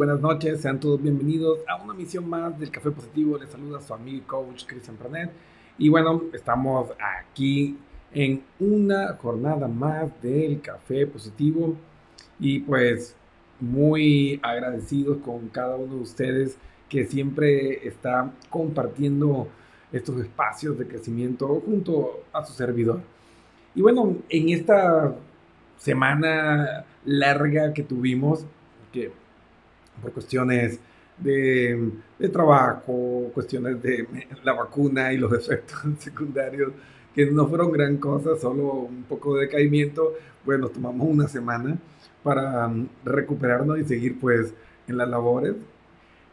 buenas noches. Sean todos bienvenidos a una misión más del Café Positivo. Les saluda su amigo y coach Cristian Pranet. Y bueno, estamos aquí en una jornada más del Café Positivo. Y pues muy agradecidos con cada uno de ustedes que siempre está compartiendo estos espacios de crecimiento junto a su servidor. Y bueno, en esta semana larga que tuvimos, por cuestiones de, de, trabajo, cuestiones de la vacuna y los efectos secundarios, que no fueron gran cosa, solo un poco de decaimiento, bueno, tomamos una semana para um, recuperarnos y seguir pues en las labores.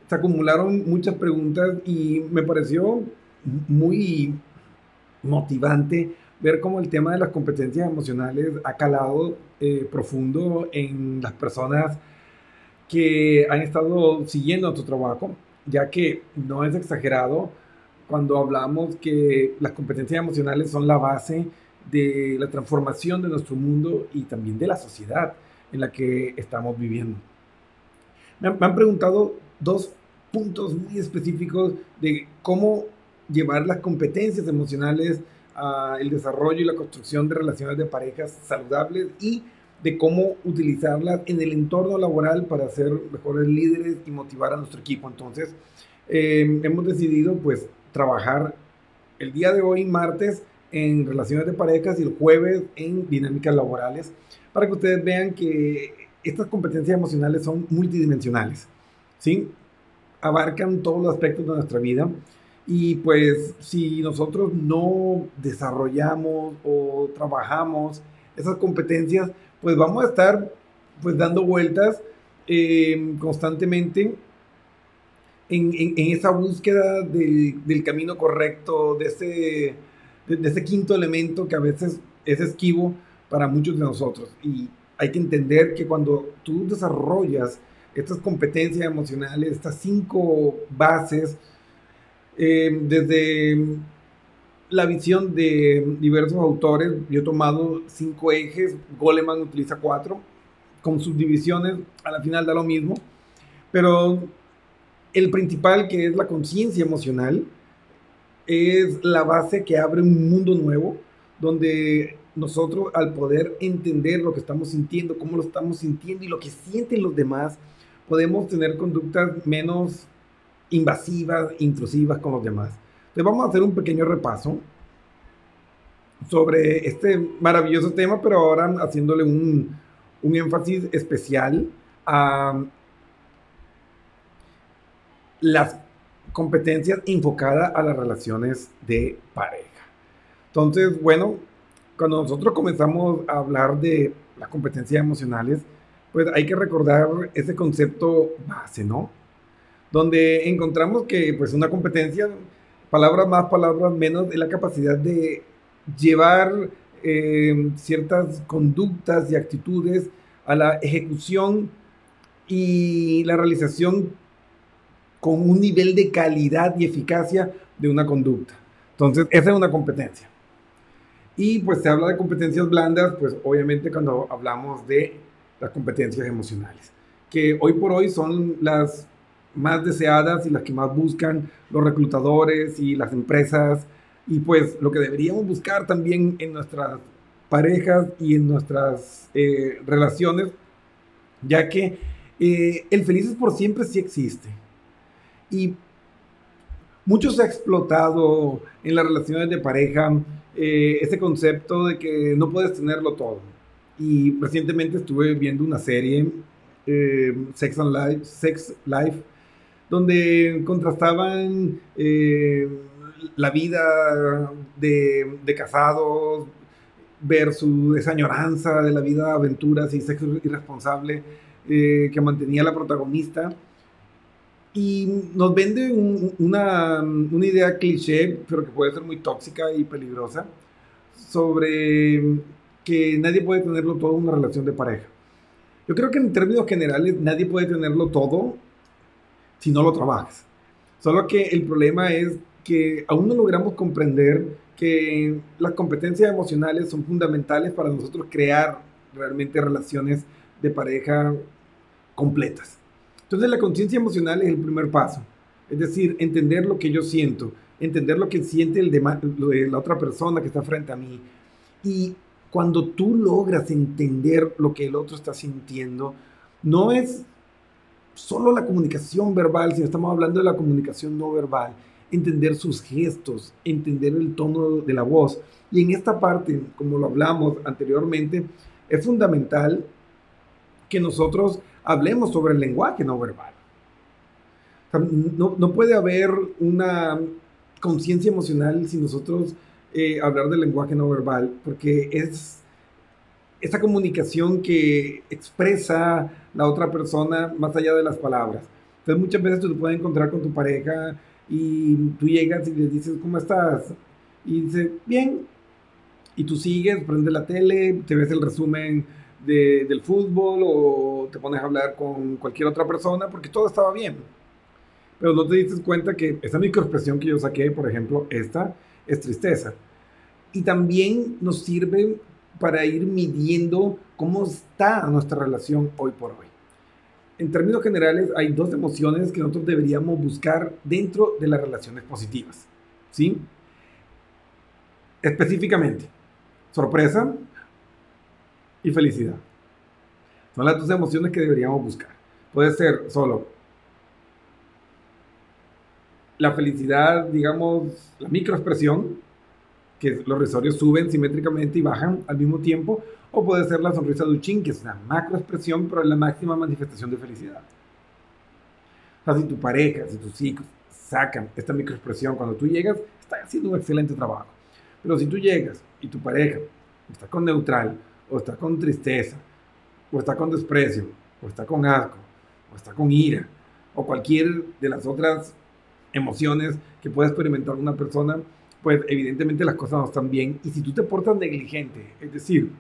Se acumularon muchas preguntas y me pareció muy motivante ver cómo el tema de las competencias emocionales ha calado eh, profundo en las personas que han estado siguiendo nuestro trabajo, ya que no es exagerado cuando hablamos que las competencias emocionales son la base de la transformación de nuestro mundo y también de la sociedad en la que estamos viviendo. Me han, preguntado dos puntos muy específicos de cómo llevar las competencias emocionales al desarrollo y la construcción de relaciones de parejas saludables y de cómo utilizarlas en el entorno laboral para ser mejores líderes y motivar a nuestro equipo. Entonces, eh, hemos decidido pues trabajar el día de hoy, martes, en relaciones de parejas y el jueves en dinámicas laborales, para que ustedes vean que estas competencias emocionales son multidimensionales, ¿sí? Abarcan todos los aspectos de nuestra vida y pues si nosotros no desarrollamos o trabajamos esas competencias, pues vamos a estar pues dando vueltas eh, constantemente en, en, esa búsqueda del, del, camino correcto, de ese, de, ese quinto elemento que a veces es esquivo para muchos de nosotros. Y hay que entender que cuando tú desarrollas estas competencias emocionales, estas cinco bases, eh, desde la visión de diversos autores, yo he tomado cinco ejes, Goleman utiliza cuatro, con subdivisiones, a la final da lo mismo, pero el principal, que es la conciencia emocional, es la base que abre un mundo nuevo, donde nosotros al poder entender lo que estamos sintiendo, cómo lo estamos sintiendo y lo que sienten los demás, podemos tener conductas menos invasivas, intrusivas con los demás. Entonces vamos a hacer un pequeño repaso sobre este maravilloso tema, pero ahora haciéndole un, un énfasis especial a las competencias enfocadas a las relaciones de pareja. Entonces, bueno, cuando nosotros comenzamos a hablar de las competencias emocionales, pues hay que recordar ese concepto base, ¿no? Donde encontramos que pues una competencia, palabras más, palabras menos, es la capacidad de llevar eh, ciertas conductas y actitudes a la ejecución y la realización con un nivel de calidad y eficacia de una conducta. Entonces, esa es una competencia. Y pues se habla de competencias blandas, pues obviamente cuando hablamos de las competencias emocionales, que hoy por hoy son las más deseadas y las que más buscan los reclutadores y las empresas. Y pues lo que deberíamos buscar también en nuestras parejas y en nuestras eh, relaciones, ya que eh, el felices por siempre sí existe. Y mucho se ha explotado en las relaciones de pareja eh, ese concepto de que no puedes tenerlo todo. Y recientemente estuve viendo una serie, eh, Sex and Life, Sex Life, donde contrastaban eh, la vida de, casados versus esa añoranza de la vida de aventuras y sexo irresponsable que mantenía la protagonista y nos vende una, una, idea cliché, pero que puede ser muy tóxica y peligrosa, sobre que nadie puede tenerlo todo en una relación de pareja. Yo creo que en términos generales nadie puede tenerlo todo si no lo trabajas. Solo que el problema es que aún no logramos comprender que las competencias emocionales son fundamentales para nosotros crear realmente relaciones de pareja completas. Entonces la conciencia emocional es el primer paso. Es decir, entender lo que yo siento, entender lo que siente el de, la otra persona que está frente a mí. Y cuando tú logras entender lo que el otro está sintiendo, no es solo la comunicación verbal, sino estamos hablando de la comunicación no verbal, entender sus gestos, entender el tono de la voz. Y en esta parte, como lo hablamos anteriormente, es fundamental que nosotros hablemos sobre el lenguaje no verbal. no, puede haber una conciencia emocional si nosotros eh, hablar del lenguaje no verbal, porque es esa comunicación que expresa la otra persona más allá de las palabras. Entonces muchas veces tú te puedes encontrar con tu pareja y tú llegas y le dices, ¿cómo estás? Y dice, bien. Y tú sigues, prende la tele, te ves el resumen del fútbol o te pones a hablar con cualquier otra persona porque todo estaba bien. Pero no te diste cuenta que esa microexpresión que yo saqué, por ejemplo, esta es tristeza. Y también nos sirve para ir midiendo cómo está nuestra relación hoy por hoy. En términos generales, hay dos emociones que nosotros deberíamos buscar dentro de las relaciones positivas. ¿Sí? Específicamente, sorpresa, y felicidad. Son las dos emociones que deberíamos buscar. Puede ser solo la felicidad, digamos, la microexpresión, que los risorios suben simétricamente y bajan al mismo tiempo, o puede ser la sonrisa de Uchin, que es una macroexpresión, pero es la máxima manifestación de felicidad. O sea, si tu pareja, si tus hijos sacan esta microexpresión cuando tú llegas, están haciendo un excelente trabajo. Pero si tú llegas y tu pareja está con neutral, o está con tristeza, o está con desprecio, o está con asco, o está con ira, o cualquier de las otras emociones que puede experimentar una persona, pues evidentemente las cosas no están bien. Y si tú te portas negligente, es decir,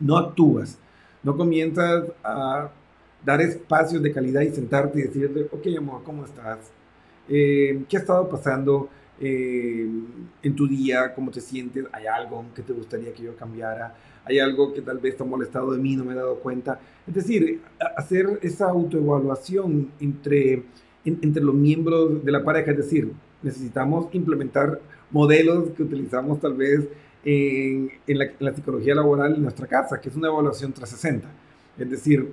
no actúas, no comienzas a dar espacios de calidad y sentarte y decirle, ok amor, ¿cómo estás? Eh, ¿Qué ha estado pasando eh, en tu día? ¿Cómo te sientes? ¿Hay algo que te gustaría que yo cambiara? hay algo que tal vez está molestado de mí, no me he dado cuenta. Es decir, hacer esa autoevaluación entre, entre los miembros de la pareja, es decir, necesitamos implementar modelos que utilizamos tal vez en, en, la, psicología laboral en nuestra casa, que es una evaluación 360. Es decir,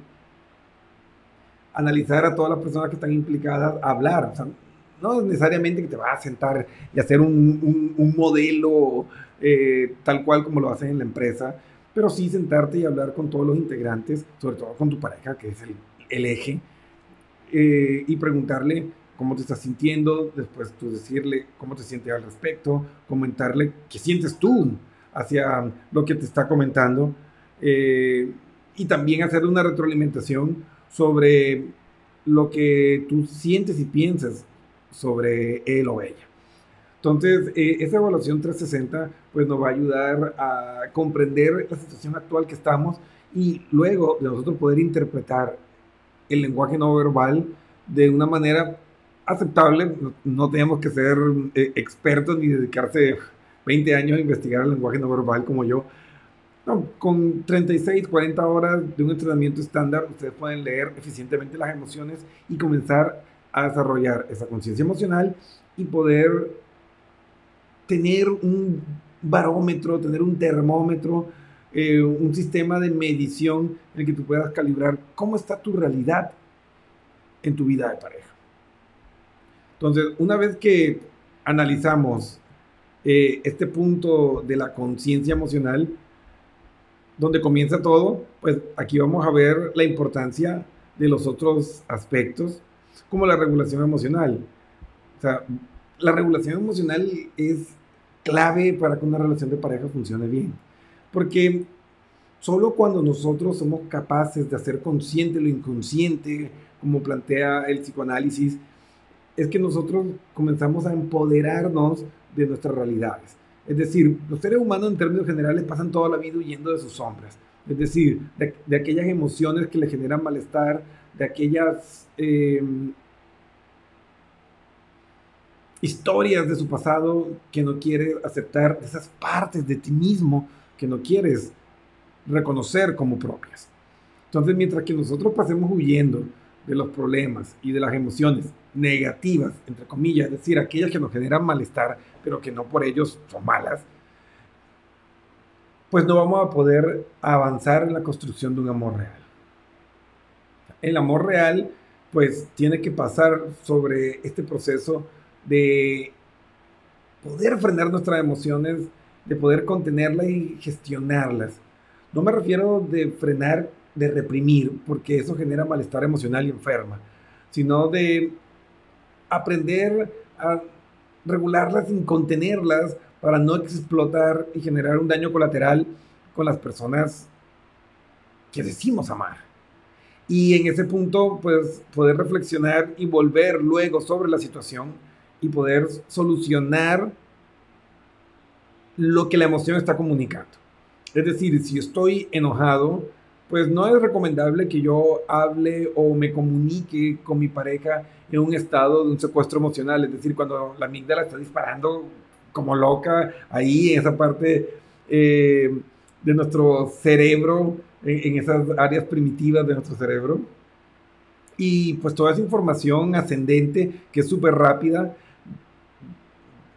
analizar a todas las personas que están implicadas, hablar. O sea, no necesariamente que te vas a sentar y hacer un, un, modelo eh, tal cual como lo hacen en la empresa, pero sí sentarte y hablar con todos los integrantes, sobre todo con tu pareja, que es el, el eje, eh, y preguntarle cómo te estás sintiendo, después tú decirle cómo te sientes al respecto, comentarle qué sientes tú hacia lo que te está comentando eh, y también hacer una retroalimentación sobre lo que tú sientes y piensas sobre él o ella. Entonces, eh, esa evaluación 360 pues nos va a ayudar a comprender la situación actual que estamos y luego de nosotros poder interpretar el lenguaje no verbal de una manera aceptable. No, tenemos que ser eh, expertos ni dedicarse 20 años a investigar el lenguaje no verbal como yo. con 36, 40 horas de un entrenamiento estándar, ustedes pueden leer eficientemente las emociones y comenzar a desarrollar esa conciencia emocional y poder tener un barómetro, tener un termómetro, eh, un sistema de medición en el que tú puedas calibrar cómo está tu realidad en tu vida de pareja. Entonces, una vez que analizamos eh, este punto de la conciencia emocional, donde comienza todo, pues aquí vamos a ver la importancia de los otros aspectos, como la regulación emocional. O sea, la regulación emocional es clave para que una relación de pareja funcione bien. Porque solo cuando nosotros somos capaces de hacer consciente lo inconsciente, como plantea el psicoanálisis, es que nosotros comenzamos a empoderarnos de nuestras realidades. Es decir, los seres humanos en términos generales pasan toda la vida huyendo de sus sombras. Es decir, de, aquellas emociones que le generan malestar, de aquellas em, historias de su pasado que no quiere aceptar, esas partes de ti mismo que no quieres reconocer como propias. Entonces, mientras que nosotros pasemos huyendo de los problemas y de las emociones negativas, entre comillas, es decir, aquellas que nos generan malestar, pero que no por ellos son malas, pues no vamos a poder avanzar en la construcción de un amor real. El amor real, pues tiene que pasar sobre este proceso de poder frenar nuestras emociones, de poder contenerlas y gestionarlas. No me refiero de frenar, de reprimir, porque eso genera malestar emocional y enferma, sino de aprender a regularlas sin contenerlas para no explotar y generar un daño colateral con las personas que decimos amar. Y en ese punto, pues poder reflexionar y volver luego sobre la situación y poder solucionar lo que la emoción está comunicando. Es decir, si estoy enojado, pues no es recomendable que yo hable o me comunique con mi pareja en un estado de un secuestro emocional, es decir, cuando la amígdala está disparando como loca ahí en esa parte eh, de nuestro cerebro, en, esas áreas primitivas de nuestro cerebro. Y pues toda esa información ascendente que es súper rápida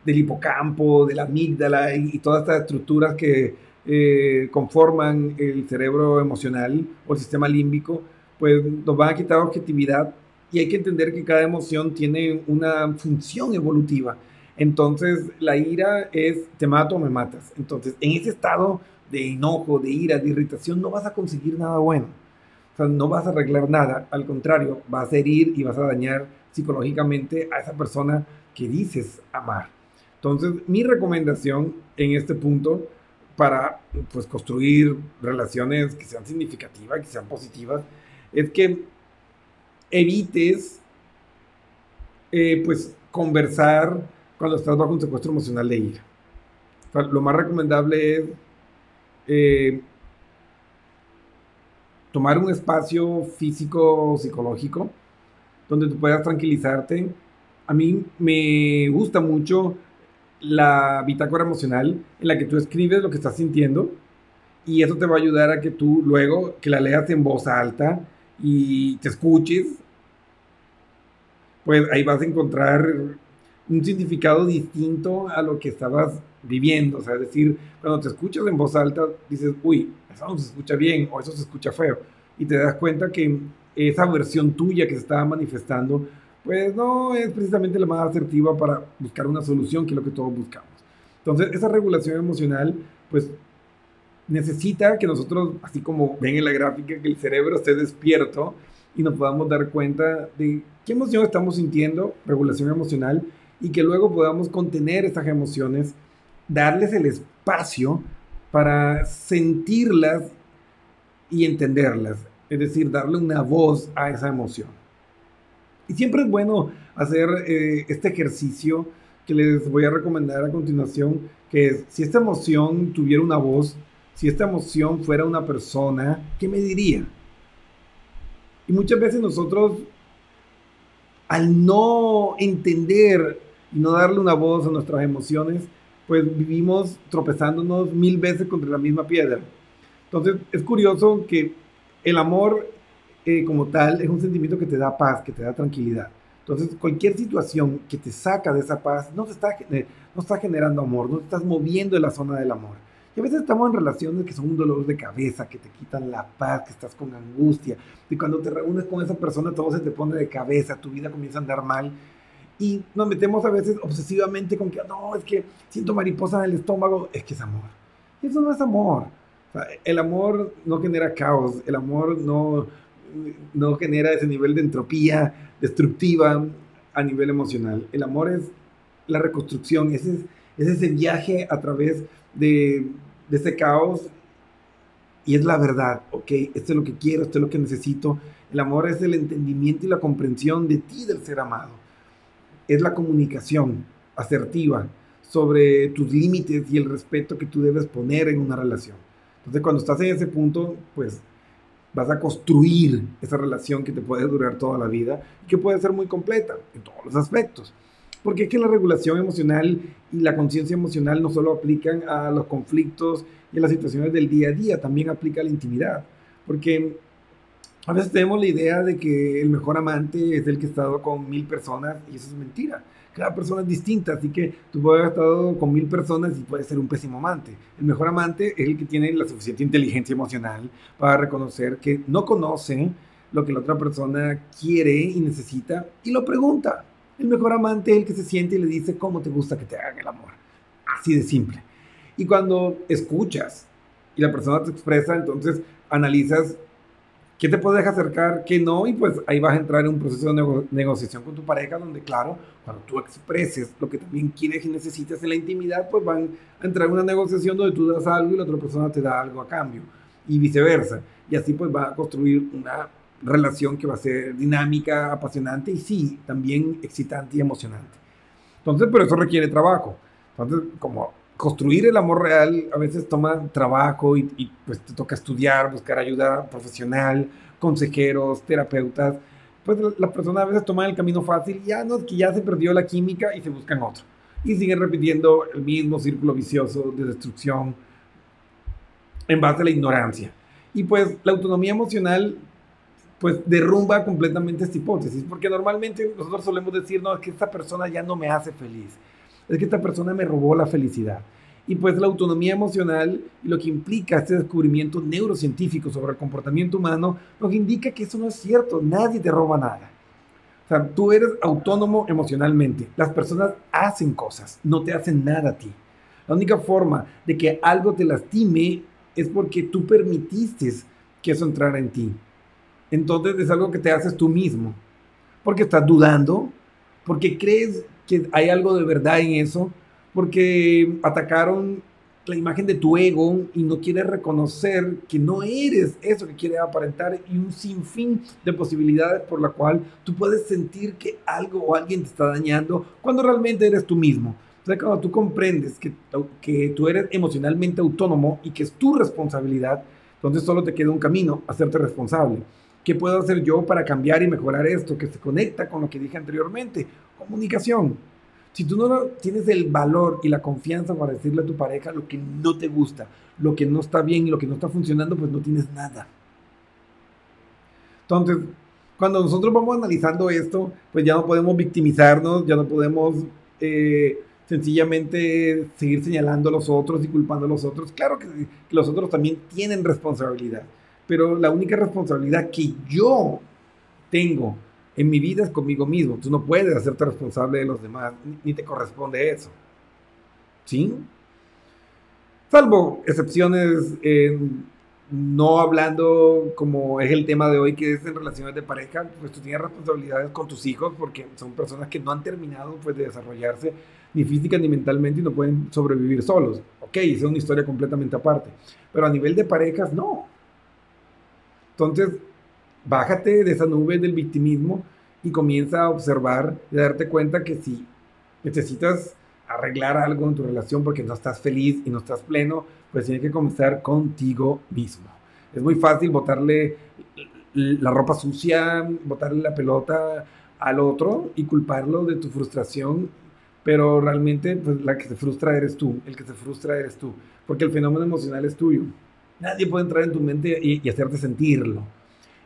del hipocampo, de la amígdala y todas estas estructuras que eh, conforman el cerebro emocional o el sistema límbico, pues nos van a quitar objetividad y hay que entender que cada emoción tiene una función evolutiva. Entonces, la ira es te mato o me matas. Entonces, en ese estado de enojo, de ira, de irritación, no vas a conseguir nada bueno. O sea, no vas a arreglar nada. Al contrario, vas a herir y vas a dañar psicológicamente a esa persona que dices amar. Entonces, mi recomendación en este punto para pues, construir relaciones que sean significativas, que sean positivas, es que evites eh, pues, conversar cuando estás bajo un secuestro emocional de ira. lo más recomendable es eh, tomar un espacio físico psicológico donde tú puedas tranquilizarte. A mí me gusta mucho la bitácora emocional en la que tú escribes lo que estás sintiendo y eso te va a ayudar a que tú luego que la leas en voz alta y te escuches, pues ahí vas a encontrar un significado distinto a lo que estabas viviendo. O sea, es decir, cuando te escuchas en voz alta, dices, uy, eso no se escucha bien o eso se escucha feo. Y te das cuenta que esa versión tuya que se estaba manifestando pues no es precisamente la más asertiva para buscar una solución, que es lo que todos buscamos. Entonces, esa regulación emocional, pues necesita que nosotros, así como ven en la gráfica, que el cerebro esté despierto y nos podamos dar cuenta de qué emoción estamos sintiendo, regulación emocional, y que luego podamos contener esas emociones, darles el espacio para sentirlas y entenderlas, es decir, darle una voz a esa emoción. Y siempre es bueno hacer eh, este ejercicio que les voy a recomendar a continuación, que si esta emoción tuviera una voz, si esta emoción fuera una persona, ¿qué me diría? Y muchas veces nosotros, al no entender y no darle una voz a nuestras emociones, pues vivimos tropezándonos mil veces contra la misma piedra. Entonces es curioso que el amor como tal es un sentimiento que te da paz, que te da tranquilidad. Entonces, cualquier situación que te saca de esa paz no, está, eh, no está generando amor, no te estás moviendo en la zona del amor. Y a veces estamos en relaciones que son un dolor de cabeza, que te quitan la paz, que estás con angustia. Y cuando te reúnes con esa persona, todo se te pone de cabeza, tu vida comienza a andar mal. Y nos metemos a veces obsesivamente con que, no, es que siento mariposa en el estómago, es que es amor. Eso no es amor. el amor no genera caos, el amor no, no genera ese nivel de entropía destructiva a nivel emocional. El amor es la reconstrucción, es, es ese viaje a través de, de ese caos y es la verdad, ok, esto es lo que quiero, esto es lo que necesito. El amor es el entendimiento y la comprensión de ti, del ser amado. Es la comunicación asertiva sobre tus límites y el respeto que tú debes poner en una relación. Entonces, cuando estás en ese punto, pues vas a construir esa relación que te puede durar toda la vida que puede ser muy completa en todos los aspectos. Porque es que la regulación emocional y la conciencia emocional no solo aplican a los conflictos y a las situaciones del día a día, también aplica a la intimidad. Porque a veces tenemos la idea de que el mejor amante es el que ha estado con mil personas y eso es mentira cada persona es distinta, así que tú puedes haber estado con mil personas y puedes ser un pésimo amante. El mejor amante es el que tiene la suficiente inteligencia emocional para reconocer que no conoce lo que la otra persona quiere y necesita y lo pregunta. El mejor amante es el que se siente y le dice cómo te gusta que te hagan el amor. Así de simple. Y cuando escuchas y la persona te expresa, entonces analizas ¿Qué te puedes acercar? ¿Qué no? Y pues ahí vas a entrar en un proceso de negociación con tu pareja donde, claro, cuando tú expreses lo que también quieres y necesitas en la intimidad, pues van a entrar en una negociación donde tú das algo y la otra persona te da algo a cambio y viceversa. Y así pues va a construir una relación que va a ser dinámica, apasionante y sí, también excitante y emocionante. Entonces, pero eso requiere trabajo. Entonces, como construir el amor real a veces toma trabajo y, pues te toca estudiar, buscar ayuda profesional, consejeros, terapeutas. Pues las personas a veces toman el camino fácil, ya no, que ya se perdió la química y se buscan otro. Y siguen repitiendo el mismo círculo vicioso de destrucción en base a la ignorancia. Y pues la autonomía emocional pues derrumba completamente esta hipótesis, porque normalmente nosotros solemos decir, no, es que esta persona ya no me hace feliz es que esta persona me robó la felicidad. Y pues la autonomía emocional y lo que implica este descubrimiento neurocientífico sobre el comportamiento humano nos indica que eso no es cierto, nadie te roba nada. O sea, tú eres autónomo emocionalmente. Las personas hacen cosas, no te hacen nada a ti. La única forma de que algo te lastime es porque tú permitiste que eso entrara en ti. Entonces es algo que te haces tú mismo. Porque estás dudando, porque crees que hay algo de verdad en eso, porque atacaron la imagen de tu ego y no quieres reconocer que no eres eso que quieres aparentar y un sinfín de posibilidades por la cual tú puedes sentir que algo o alguien te está dañando cuando realmente eres tú mismo. O sea, cuando tú comprendes que, que tú eres emocionalmente autónomo y que es tu responsabilidad, entonces solo te queda un camino, hacerte responsable. ¿Qué puedo hacer yo para cambiar y mejorar esto que se conecta con lo que dije anteriormente? comunicación. Si tú no tienes el valor y la confianza para decirle a tu pareja lo que no te gusta, lo que no está bien lo que no está funcionando, pues no tienes nada. Entonces, cuando nosotros vamos analizando esto, pues ya no podemos victimizarnos, ya no podemos eh, sencillamente seguir señalando a los otros y culpando a los otros. Claro que, que los otros también tienen responsabilidad, pero la única responsabilidad que yo tengo en mi vida es conmigo mismo. Tú no puedes hacerte responsable de los demás, ni te corresponde eso. ¿Sí? Salvo excepciones no hablando como es el tema de hoy, que es en relaciones de pareja, pues tú tienes responsabilidades con tus hijos porque son personas que no han terminado pues, de desarrollarse ni física ni mentalmente y no pueden sobrevivir solos. Ok, es una historia completamente aparte. Pero a nivel de parejas, no. Entonces, bájate de esa nube del victimismo y comienza a observar y a darte cuenta que si necesitas arreglar algo en tu relación porque no estás feliz y no estás pleno, pues tienes que comenzar contigo mismo. Es muy fácil botarle la ropa sucia, botarle la pelota al otro y culparlo de tu frustración, pero realmente pues, la que se frustra eres tú, el que se frustra eres tú, porque el fenómeno emocional es tuyo. Nadie puede entrar en tu mente y, hacerte sentirlo.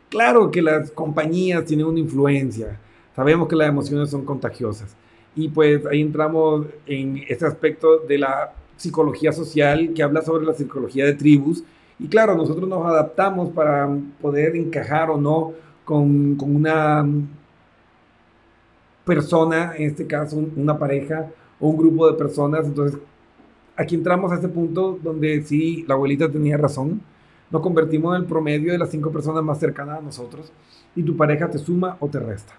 Claro que las compañías tienen una influencia, sabemos que las emociones son contagiosas, y pues ahí entramos en este aspecto de la psicología social que habla sobre la psicología de tribus. Y claro, nosotros nos adaptamos para poder encajar o no con, con una persona, en este caso una pareja o un grupo de personas. Entonces, aquí entramos a ese punto donde sí, la abuelita tenía razón. Nos convertimos en el promedio de las cinco personas más cercanas a nosotros y tu pareja te suma o te resta.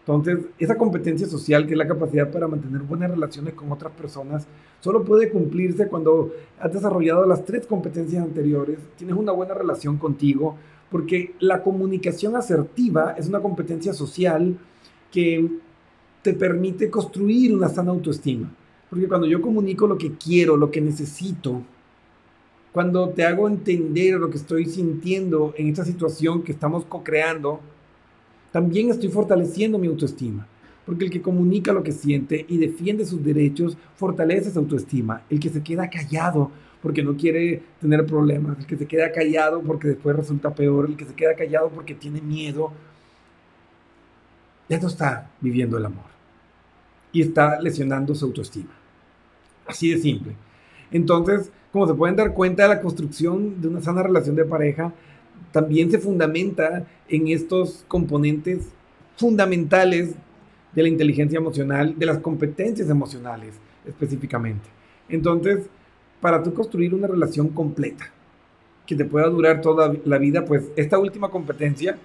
Entonces, esa competencia social, que es la capacidad para mantener buenas relaciones con otras personas, solo puede cumplirse cuando has desarrollado las tres competencias anteriores, tienes una buena relación contigo, porque la comunicación asertiva es una competencia social que te permite construir una sana autoestima. Porque cuando yo comunico lo que quiero, lo que necesito, cuando te hago entender lo que estoy sintiendo en esta situación que estamos co-creando, también estoy fortaleciendo mi autoestima. Porque el que comunica lo que siente y defiende sus derechos fortalece su autoestima. El que se queda callado porque no quiere tener problemas, el que se queda callado porque después resulta peor, el que se queda callado porque tiene miedo, ya no está viviendo el amor. Y está lesionando su autoestima. Así de simple. Entonces, como se pueden dar cuenta, la construcción de una sana relación de pareja también se fundamenta en estos componentes fundamentales de la inteligencia emocional, de las competencias emocionales específicamente. Entonces, para tú construir una relación completa que te pueda durar toda la vida, pues esta última competencia,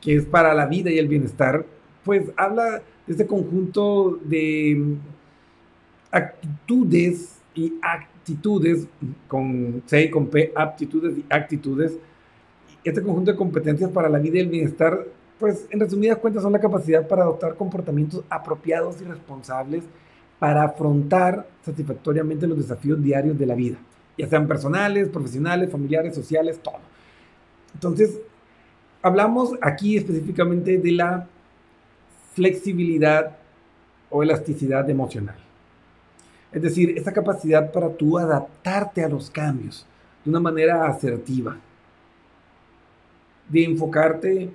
que es para la vida y el bienestar, pues habla este conjunto de actitudes y actitudes, con C y con P, aptitudes y actitudes, este conjunto de competencias para la vida y el bienestar, pues en resumidas cuentas son la capacidad para adoptar comportamientos apropiados y responsables para afrontar satisfactoriamente los desafíos diarios de la vida, ya sean personales, profesionales, familiares, sociales, todo. Entonces, hablamos aquí específicamente de la flexibilidad o elasticidad emocional. Es decir, esa capacidad para tú adaptarte a los cambios de una manera asertiva de enfocarte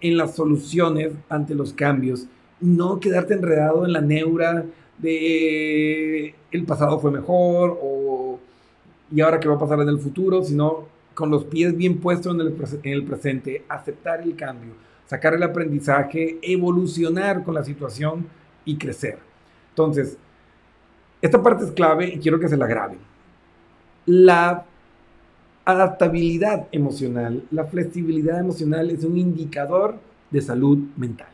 en las soluciones ante los cambios, no quedarte enredado en la neura de el pasado fue mejor o y ahora qué va a pasar en el futuro, sino con los pies bien puestos en el, en el presente, aceptar el cambio, sacar el aprendizaje, evolucionar con la situación y crecer. Entonces, esta parte es clave y quiero que se la graben. La adaptabilidad emocional, la flexibilidad emocional es un indicador de salud mental.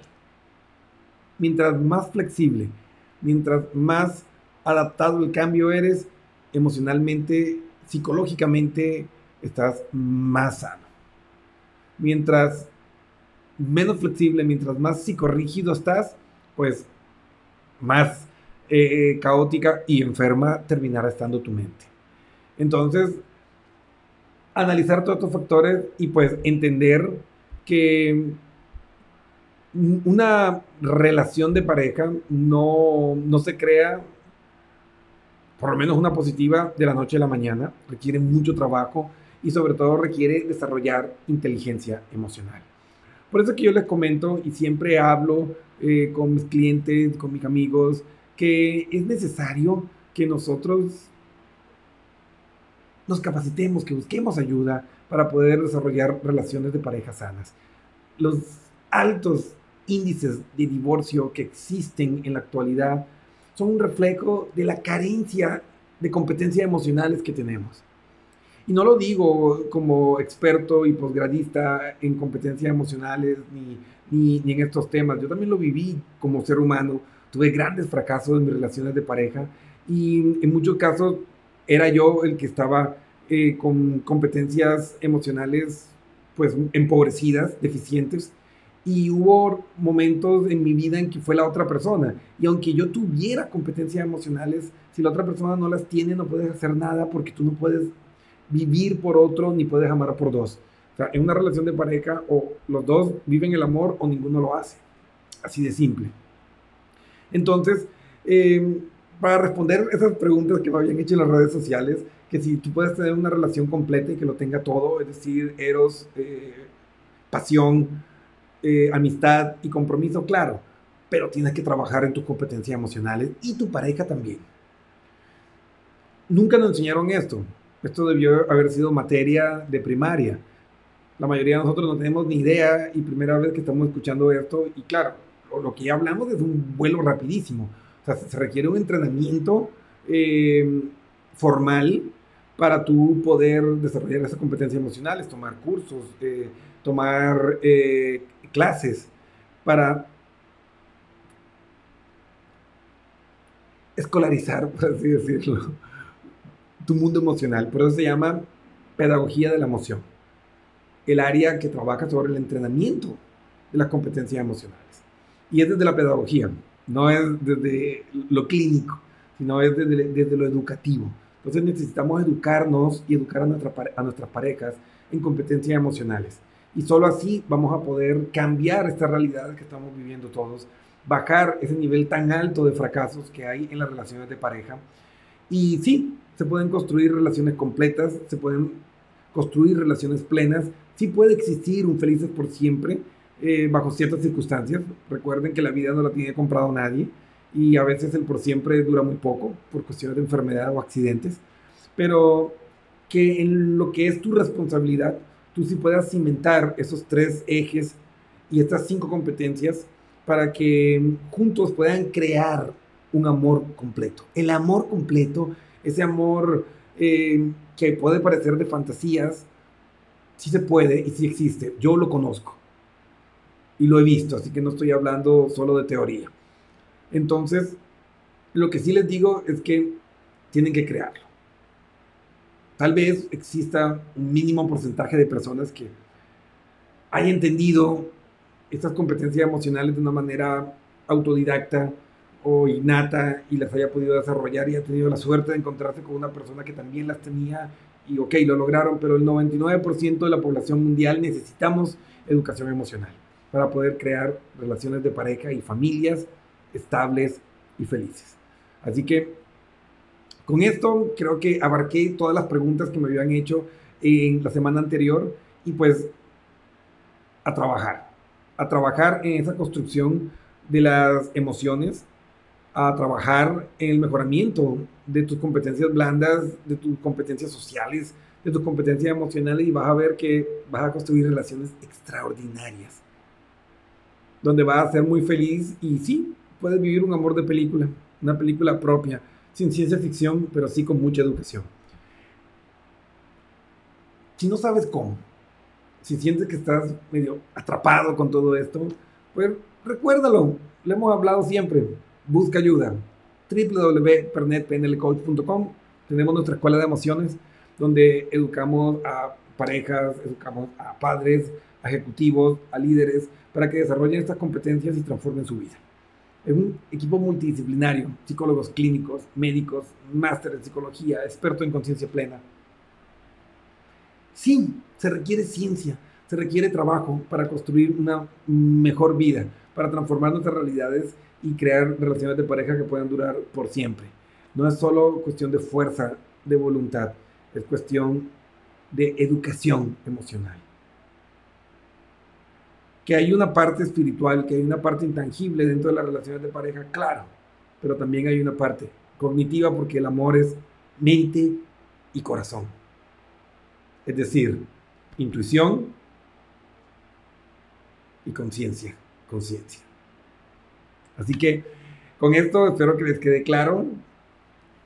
Mientras más flexible, mientras más adaptado al cambio eres, emocionalmente, psicológicamente, estás más sano. Mientras menos flexible, mientras más psicorrígido estás, pues más eh, caótica y enferma terminará estando tu mente. Entonces, analizar todos estos factores y pues entender que una relación de pareja no, no se crea, por lo menos una positiva, de la noche a la mañana, requiere mucho trabajo y sobre todo requiere desarrollar inteligencia emocional. Por eso que yo les comento y siempre hablo eh, con mis clientes, con mis amigos, que es necesario que nosotros nos capacitemos, que busquemos ayuda para poder desarrollar relaciones de pareja sanas. Los altos índices de divorcio que existen en la actualidad son un reflejo de la carencia de competencias emocionales que tenemos. Y no lo digo como experto y posgradista en competencias emocionales ni, ni, ni, en estos temas. Yo también lo viví como ser humano. Tuve grandes fracasos en mis relaciones de pareja y en muchos casos era yo el que estaba eh, con competencias emocionales pues empobrecidas, deficientes. Y hubo momentos en mi vida en que fue la otra persona. Y aunque yo tuviera competencias emocionales, si la otra persona no las tiene, no puedes hacer nada porque tú no puedes vivir por otro ni puedes amar por dos. O sea, en una relación de pareja o los dos viven el amor o ninguno lo hace. Así de simple. Entonces, eh, para responder esas preguntas que me habían hecho en las redes sociales, que si tú puedes tener una relación completa y que lo tenga todo, es decir, eros, eh, pasión, eh, amistad y compromiso, claro, pero tienes que trabajar en tus competencias emocionales y tu pareja también. Nunca nos enseñaron esto. Esto debió haber sido materia de primaria. La mayoría de nosotros no tenemos ni idea y primera vez que estamos escuchando esto y claro, lo que ya hablamos es un vuelo rapidísimo. O sea, se requiere un entrenamiento eh, formal para tú poder desarrollar esas competencias emocionales, tomar cursos, eh, tomar eh, clases para escolarizar, por así decirlo, tu mundo emocional. Por eso se llama pedagogía de la emoción. El área que trabaja sobre el entrenamiento de las competencias emocionales. Y es desde la pedagogía, no es desde lo clínico, sino es desde, desde lo educativo. Entonces necesitamos educarnos y educar a, nuestra, a nuestras parejas en competencias emocionales. Y solo así vamos a poder cambiar esta realidad que estamos viviendo todos, bajar ese nivel tan alto de fracasos que hay en las relaciones de pareja. Y sí, se pueden construir relaciones completas, se pueden construir relaciones plenas, sí puede existir un felices por siempre eh, bajo ciertas circunstancias. Recuerden que la vida no la tiene comprado nadie y a veces el por siempre dura muy poco por cuestiones de enfermedad o accidentes, pero que en lo que es tu responsabilidad, tú sí puedas cimentar esos tres ejes y estas cinco competencias para que juntos puedan crear un amor completo. El amor completo, ese amor eh, que puede parecer de fantasías, sí se puede y sí existe. Yo lo conozco y lo he visto, así que no estoy hablando solo de teoría. Entonces, lo que sí les digo es que tienen que crearlo. Tal vez exista un mínimo porcentaje de personas que hayan entendido estas competencias emocionales de una manera autodidacta o innata y las haya podido desarrollar y ha tenido la suerte de encontrarse con una persona que también las tenía y ok, lo lograron, pero el 99% de la población mundial necesitamos educación emocional para poder crear relaciones de pareja y familias estables y felices. Así que con esto creo que abarqué todas las preguntas que me habían hecho en la semana anterior y pues a trabajar, a trabajar en esa construcción de las emociones, a trabajar en el mejoramiento de tus competencias blandas, de tus competencias sociales, de tus competencias emocionales y vas a ver que vas a construir relaciones extraordinarias, donde vas a ser muy feliz y sí, puedes vivir un amor de película, una película propia, sin ciencia ficción, pero sí con mucha educación. Si no sabes cómo, si sientes que estás medio atrapado con todo esto, pues recuérdalo, le hemos hablado siempre, busca ayuda. www.pernetpnlcoach.com Tenemos nuestra escuela de emociones donde educamos a parejas, educamos a padres, a ejecutivos, a líderes, para que desarrollen estas competencias y transformen su vida. Es un equipo multidisciplinario, psicólogos clínicos, médicos, máster en psicología, experto en conciencia plena. Sí, se requiere ciencia, se requiere trabajo para construir una mejor vida, para transformar nuestras realidades y crear relaciones de pareja que puedan durar por siempre. No es solo cuestión de fuerza, de voluntad, es cuestión de educación emocional que hay una parte espiritual, que hay una parte intangible dentro de las relaciones de pareja, claro, pero también hay una parte cognitiva porque el amor es mente y corazón. Es decir, intuición y conciencia, conciencia. Así que con esto espero que les quede claro.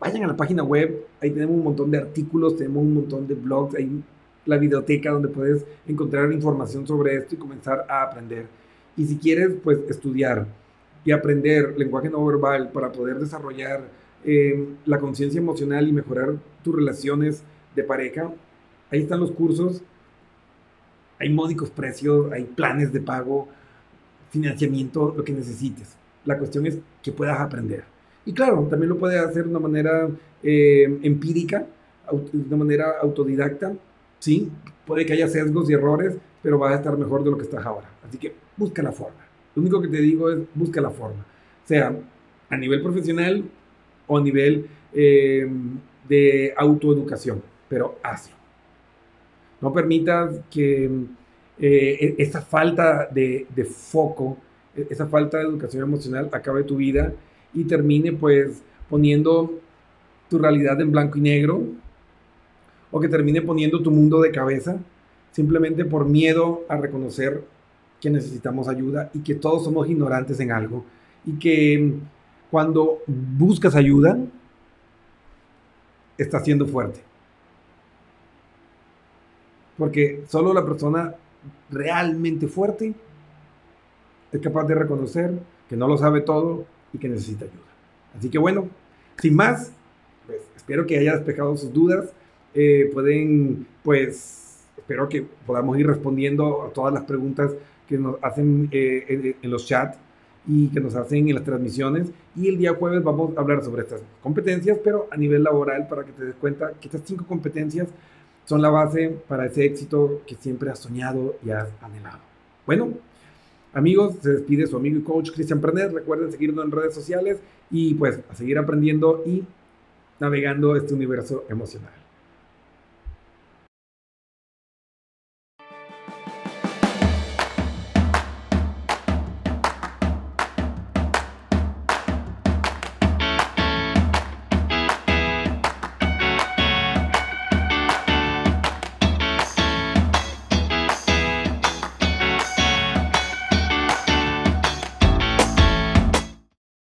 vayan a la página web, ahí tenemos un montón de artículos, tenemos un montón de blogs, hay la biblioteca donde puedes encontrar información sobre esto y comenzar a aprender. Y si quieres, pues estudiar y aprender lenguaje no verbal para poder desarrollar eh, la conciencia emocional y mejorar tus relaciones de pareja, ahí están los cursos, hay módicos precios, hay planes de pago, financiamiento, lo que necesites. La cuestión es que puedas aprender. Y claro, también lo puedes hacer de una manera eh, empírica, de una manera autodidacta. Sí, puede que haya sesgos y errores, pero vas a estar mejor de lo que estás ahora. Así que busca la forma. Lo único que te digo es busca la forma. Sea a nivel profesional o a nivel eh, de autoeducación, pero hazlo. No permitas que eh, e-, esa falta de, de, foco, e-, esa falta de educación emocional acabe tu vida y termine pues poniendo tu realidad en blanco y negro o que termine poniendo tu mundo de cabeza simplemente por miedo a reconocer que necesitamos ayuda y que todos somos ignorantes en algo y que cuando buscas ayuda estás siendo fuerte. Porque solo la persona realmente fuerte es capaz de reconocer que no lo sabe todo y que necesita ayuda. Así que bueno, sin más, pues, espero que haya despejado sus dudas. Eh, pueden, pues, espero que podamos ir respondiendo a todas las preguntas que nos hacen eh, en, los chats y que nos hacen en las transmisiones. Y el día jueves vamos a hablar sobre estas competencias, pero a nivel laboral, para que te des cuenta que estas cinco competencias son la base para ese éxito que siempre has soñado y has anhelado. Bueno, amigos, se despide su amigo y coach Cristian Pernet. Recuerden seguirnos en redes sociales y pues a seguir aprendiendo y navegando este universo emocional.